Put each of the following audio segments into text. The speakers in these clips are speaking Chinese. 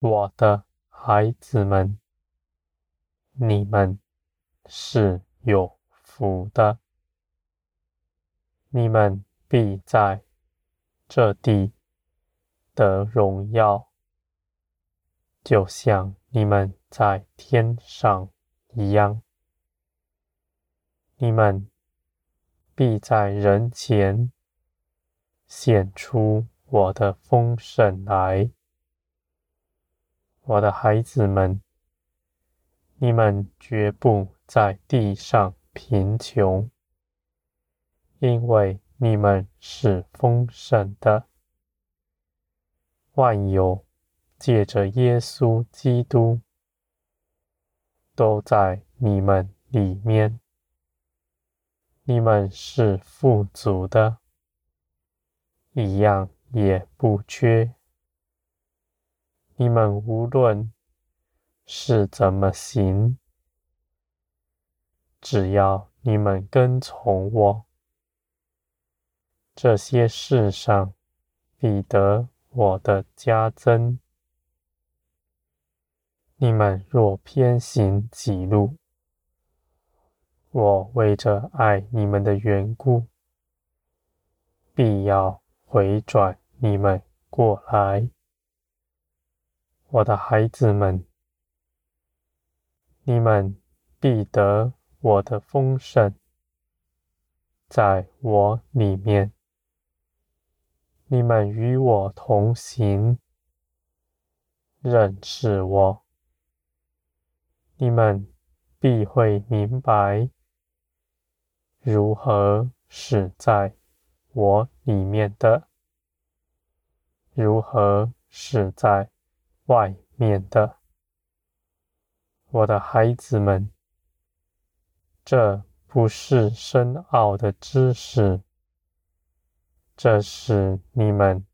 我的孩子们，你们是有福的，你们必在这地得荣耀，就像你们在天上一样。你们必在人前显出我的丰盛来，我的孩子们。你们绝不在地上贫穷，因为你们是丰盛的。万有借着耶稣基督都在你们里面，你们是富足的，一样也不缺。你们无论是怎么行？只要你们跟从我，这些事上必得我的加增。你们若偏行己路，我为着爱你们的缘故，必要回转你们过来，我的孩子们。你们必得我的丰盛，在我里面。你们与我同行，认识我，你们必会明白，如何是在我里面的，如何是在外面的。我的孩子们，这不是深奥的知识，这是你们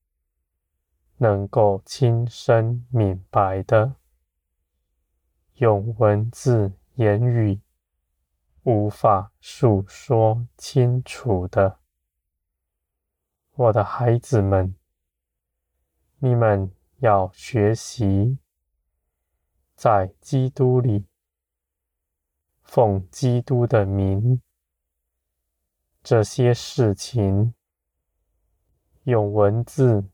能够亲身明白的，用文字言语无法述说清楚的。我的孩子们，你们要学习。在基督里，奉基督的名，这些事情用文字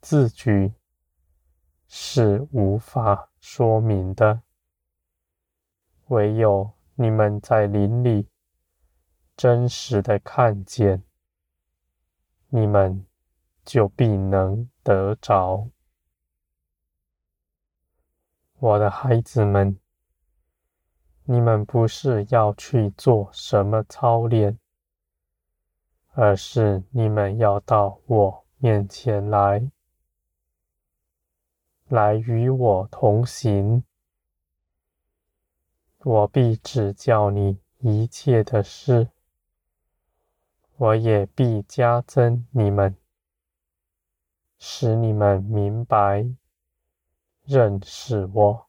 字句是无法说明的。唯有你们在灵里真实的看见，你们就必能得着。我的孩子们，你们不是要去做什么操练，而是你们要到我面前来，来与我同行。我必指教你一切的事，我也必加增你们，使你们明白。认识我，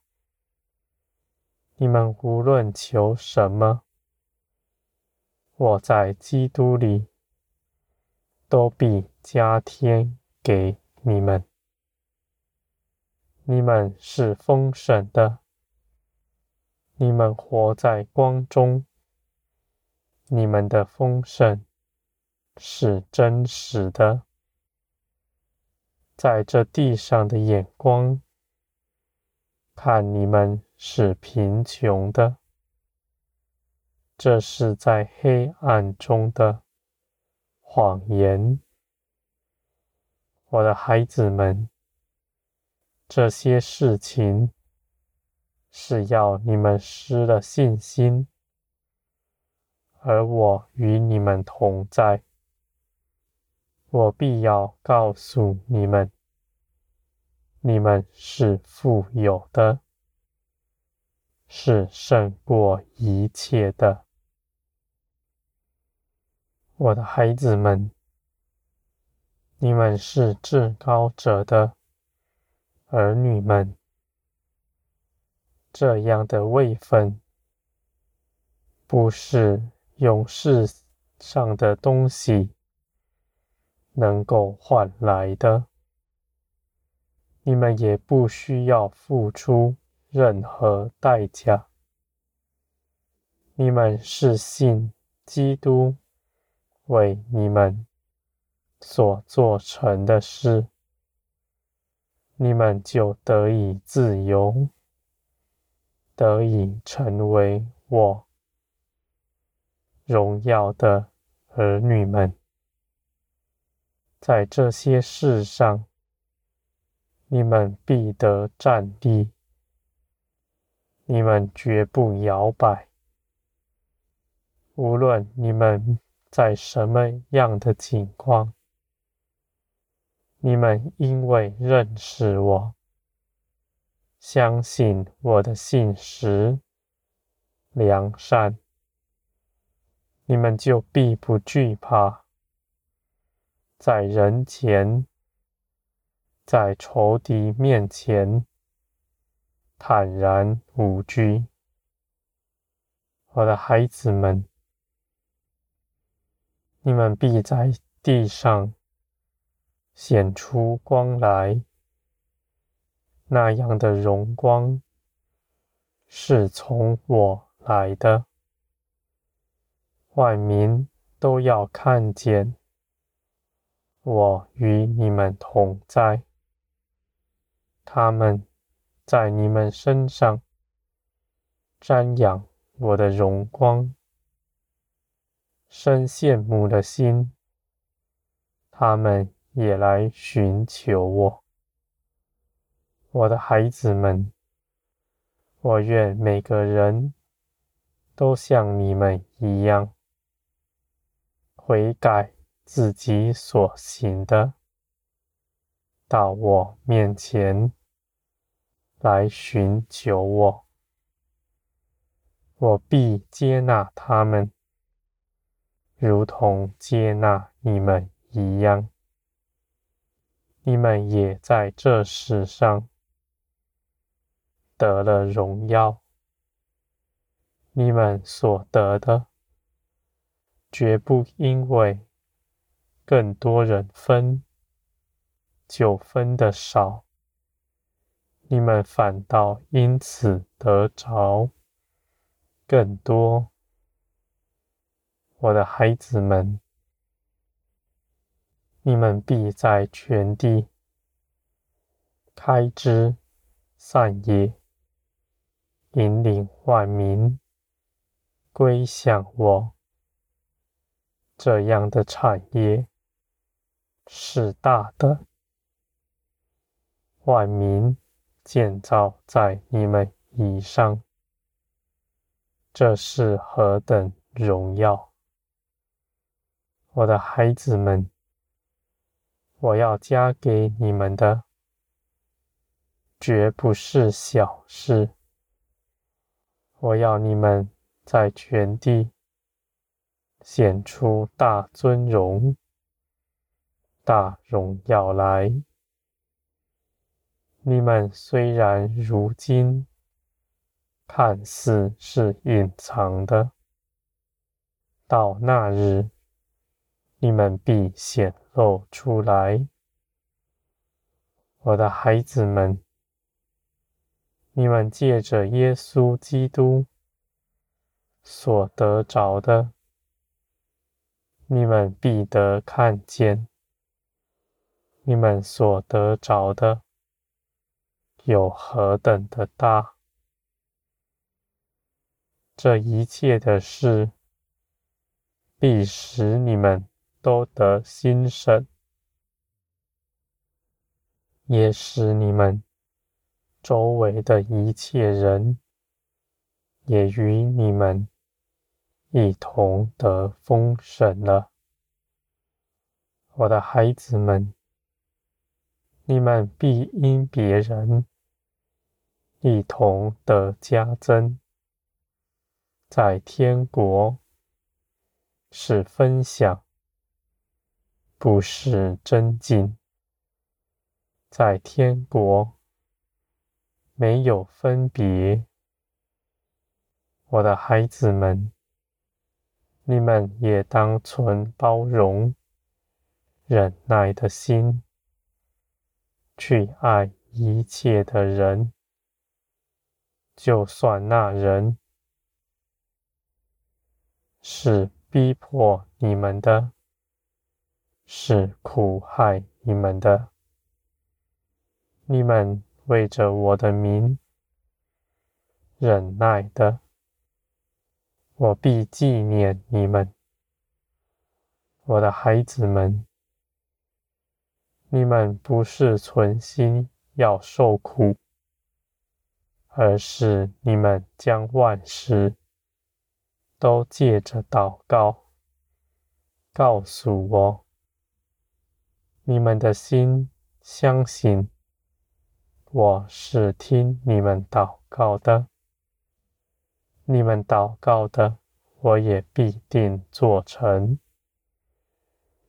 你们无论求什么，我在基督里都必加添给你们。你们是丰盛的，你们活在光中，你们的丰盛是真实的，在这地上的眼光。看你们是贫穷的，这是在黑暗中的谎言，我的孩子们。这些事情是要你们失了信心，而我与你们同在，我必要告诉你们。你们是富有的，是胜过一切的，我的孩子们。你们是至高者的儿女们，这样的位分，不是用世上的东西能够换来的。你们也不需要付出任何代价。你们是信基督为你们所做成的事，你们就得以自由，得以成为我荣耀的儿女们。在这些事上，你们必得站立，你们绝不摇摆。无论你们在什么样的情况，你们因为认识我，相信我的信实、良善，你们就必不惧怕，在人前。在仇敌面前坦然无惧，我的孩子们，你们必在地上显出光来。那样的荣光是从我来的，万民都要看见我与你们同在。他们在你们身上瞻仰我的荣光，生羡慕的心，他们也来寻求我。我的孩子们，我愿每个人都像你们一样，悔改自己所行的。到我面前来寻求我，我必接纳他们，如同接纳你们一样。你们也在这世上得了荣耀。你们所得的，绝不因为更多人分。就分的少，你们反倒因此得着更多。我的孩子们，你们必在全地开枝散叶，引领万民归向我。这样的产业是大的。万民建造在你们以上，这是何等荣耀！我的孩子们，我要加给你们的，绝不是小事。我要你们在全地显出大尊荣、大荣耀来。你们虽然如今看似是隐藏的，到那日，你们必显露出来。我的孩子们，你们借着耶稣基督所得着的，你们必得看见；你们所得着的。有何等的大！这一切的事，必使你们都得心神，也使你们周围的一切人，也与你们一同得丰盛了。我的孩子们，你们必因别人。一同得加增，在天国是分享，不是争竞。在天国没有分别。我的孩子们，你们也当存包容、忍耐的心，去爱一切的人，就算那人是逼迫你们的，是苦害你们的，你们为着我的名忍耐的，我必纪念你们，我的孩子们。你们不是存心要受苦，而是你们将万事都借着祷告告诉我。你们的心相信我是听你们祷告的，你们祷告的，我也必定做成。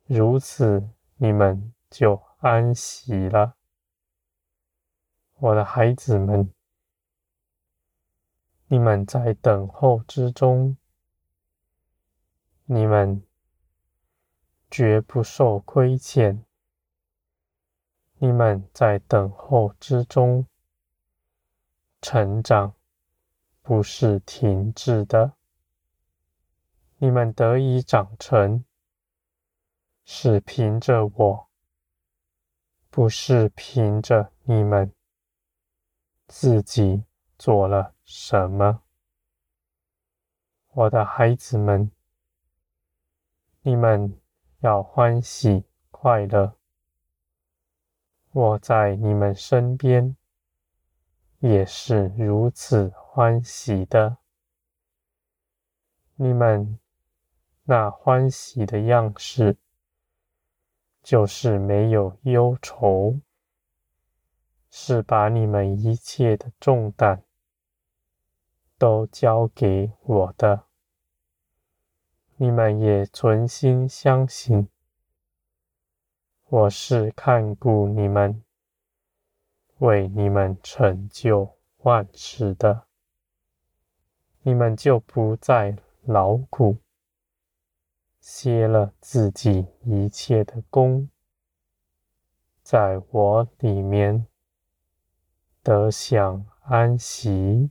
如此，你们就安息了，我的孩子们，你们在等候之中，你们绝不受亏欠；你们在等候之中成长，不是停滞的；你们得以长成，是凭着我。不是凭着你们自己做了什么，我的孩子们，你们要欢喜快乐。我在你们身边也是如此欢喜的。你们那欢喜的样式。就是没有忧愁，是把你们一切的重担都交给我的。你们也存心相信，我是看顾你们，为你们成就万事的。你们就不再劳苦。歇了自己一切的工，在我里面得享安息。